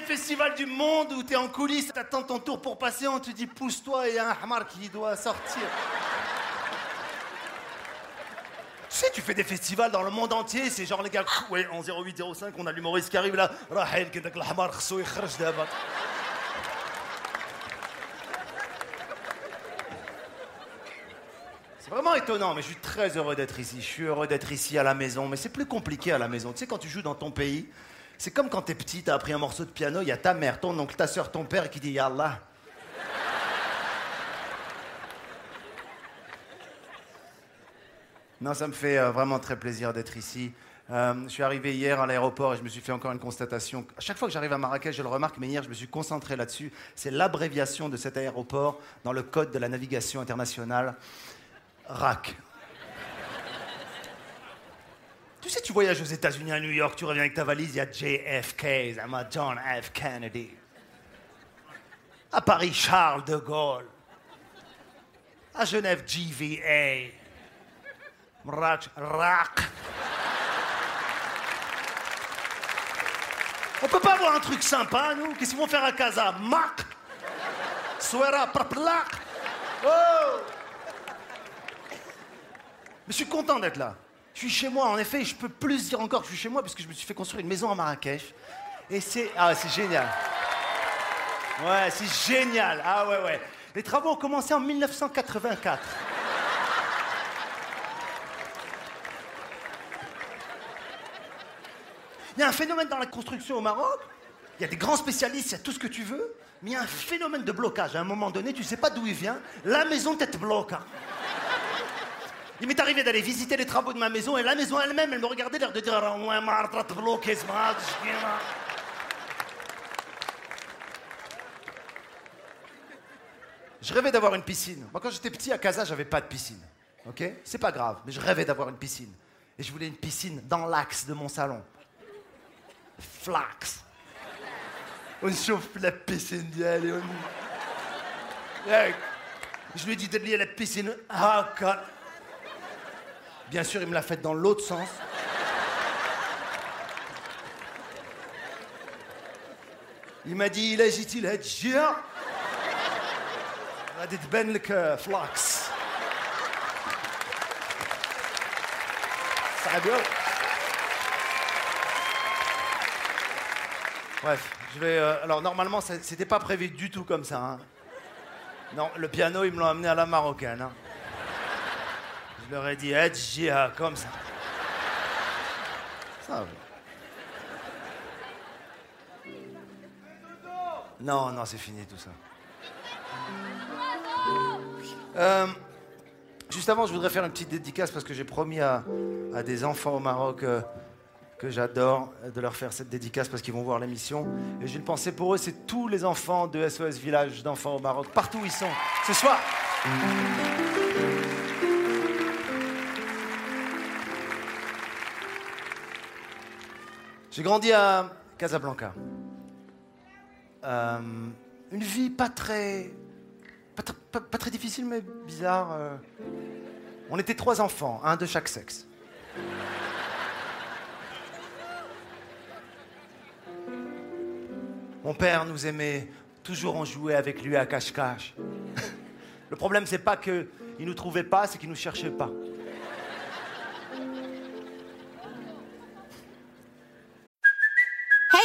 Le premier festival du monde où t'es en coulisses, t'attends ton tour pour passer, on te dit pousse-toi et y a un hamar qui doit sortir. Tu sais, tu fais des festivals dans le monde entier, c'est genre les gars, ouais, en 0805, on a l'humoriste qui arrive là, Rahel, كداك الحمار خصو يخرج دابا. C'est vraiment étonnant, mais je suis très heureux d'être ici. Je suis heureux d'être ici à la maison, mais c'est plus compliqué à la maison. Tu sais, quand tu joues dans ton pays, c'est comme quand t'es petit, t'as appris un morceau de piano, il y a ta mère, ton oncle, ta soeur, ton père qui dit Yallah. Non, ça me fait euh, vraiment très plaisir d'être ici. Euh, je suis arrivé hier à l'aéroport et je me suis fait encore une constatation. À chaque fois que j'arrive à Marrakech, je le remarque, mais hier, je me suis concentré là-dessus. C'est l'abréviation de cet aéroport dans le code de la navigation internationale. RAC. Tu sais, tu voyages aux États-Unis, à New York, tu reviens avec ta valise, il y a JFK, I'm John F. Kennedy. À Paris, Charles de Gaulle. À Genève, GVA. Mrach, RAC. On peut pas avoir un truc sympa, nous? Qu'est-ce qu'ils vont faire à Casa? Mac Suera, praplak. Oh mais je suis content d'être là. Je suis chez moi, en effet, je peux plus dire encore que je suis chez moi parce que je me suis fait construire une maison à Marrakech. Et c'est. Ah, c'est génial. Ouais, c'est génial. Ah, ouais, ouais. Les travaux ont commencé en 1984. Il y a un phénomène dans la construction au Maroc. Il y a des grands spécialistes, il y a tout ce que tu veux. Mais il y a un phénomène de blocage. À un moment donné, tu sais pas d'où il vient. La maison tête bloque. Il m'est arrivé d'aller visiter les travaux de ma maison et la maison elle-même, elle me regardait l'air de dire Ah, match, bien. Je rêvais d'avoir une piscine. Moi, quand j'étais petit à Casa, j'avais pas de piscine. Ok? C'est pas grave, mais je rêvais d'avoir une piscine. Et je voulais une piscine dans l'axe de mon salon. Flax. On chauffe la piscine d'elle. Je lui ai dit de lier la piscine. Bien sûr, il me l'a faite dans l'autre sens. Il m'a dit, il agit il هالجهة غادي تبان لك فلاكس صعب يا Bref, je vais. euh, alors normalement, ça- c'était pas prévu du tout comme ça. hein. Non, le piano, ils me l'ont amené à la marocaine. hein. Je leur ai dit, Hadjia, comme ça. Non, non, c'est fini tout ça. Euh, juste avant, je voudrais faire une petite dédicace parce que j'ai promis à, des enfants au Maroc euh, que j'adore de leur faire cette dédicace parce qu'ils vont voir l'émission. Et j'ai une pensée pour eux, c'est tous les enfants de SOS Village d'enfants au Maroc, partout où ils sont, ce soir. J'ai grandi à Casablanca. Euh, une vie pas très, pas, tr- pas- pas très difficile, mais bizarre. euh. On était trois enfants, un de chaque sexe. Mon père nous aimait, toujours on jouait avec lui à cache-cache. Le problème, c'est pas qu'il nous trouvait pas, c'est qu'il nous cherchait pas.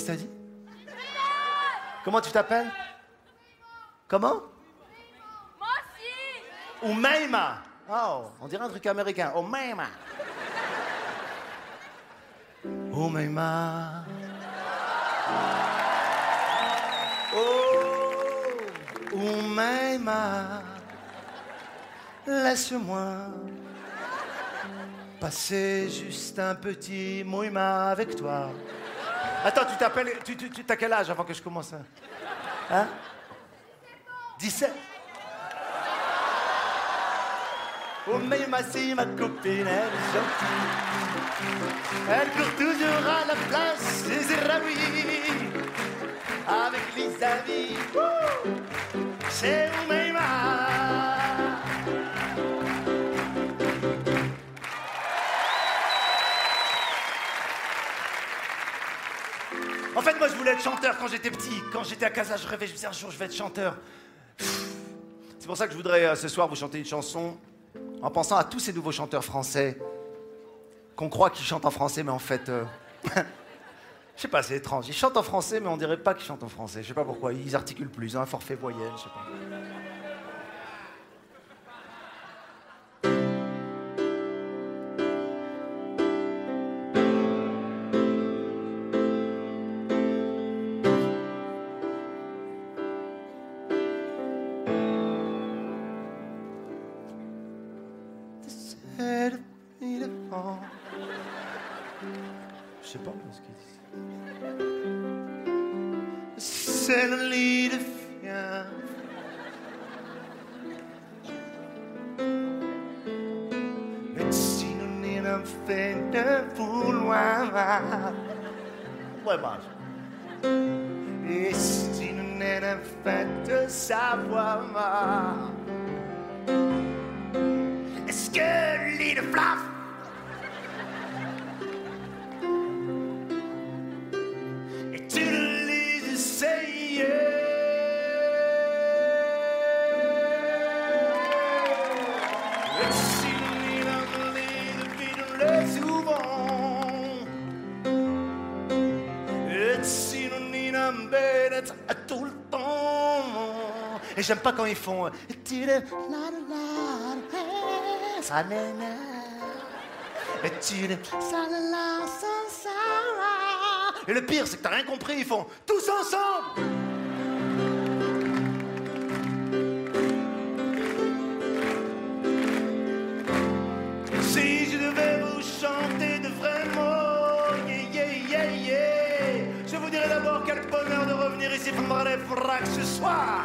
Qu'est-ce que t'as dit? Comment tu t'appelles? Comment? Umeima. Oh, on dirait un truc américain. Umeima. Umeima. Oh, Umeima. Laisse-moi passer juste un petit mouima avec toi. Attends, tu t'appelles. Tu, tu, tu- t'as quel âge avant que je commence hein? Hein? 17 Oh, mais ma ma copine, elle est. Elle court toujours à la place des. Avec les amis. C'est Oumaima. En fait, moi, je voulais être chanteur quand j'étais petit. Quand j'étais à Casa, je rêvais, je me disais un jour, je vais être chanteur. C'est pour ça que je voudrais euh, ce soir vous chanter une chanson en pensant à tous ces nouveaux chanteurs français qu'on croit qu'ils chantent en français, mais en fait, euh, je sais pas, c'est étrange. Ils chantent en français, mais on dirait pas qu'ils chantent en français. Je sais pas pourquoi. Ils articulent plus, un forfait voyelle, je sais pas. Prix de France. Je sais pas ce qu'ils disent. C'est le lit de fièvre. Médecine ni un fait de vouloir. Ouais, bah. Et si nous n'est un fait de savoir. Vide souvent Et si le lit d'un bête à tout le temps. Et j'aime pas quand ils font Et tu le-. Et le pire, c'est que t'as rien compris, ils font tous ensemble. Si je devais vous chanter de vrais mots, yeah, yeah, yeah, yeah, je vous dirais d'abord quel bonheur de revenir ici pour fera que ce soir.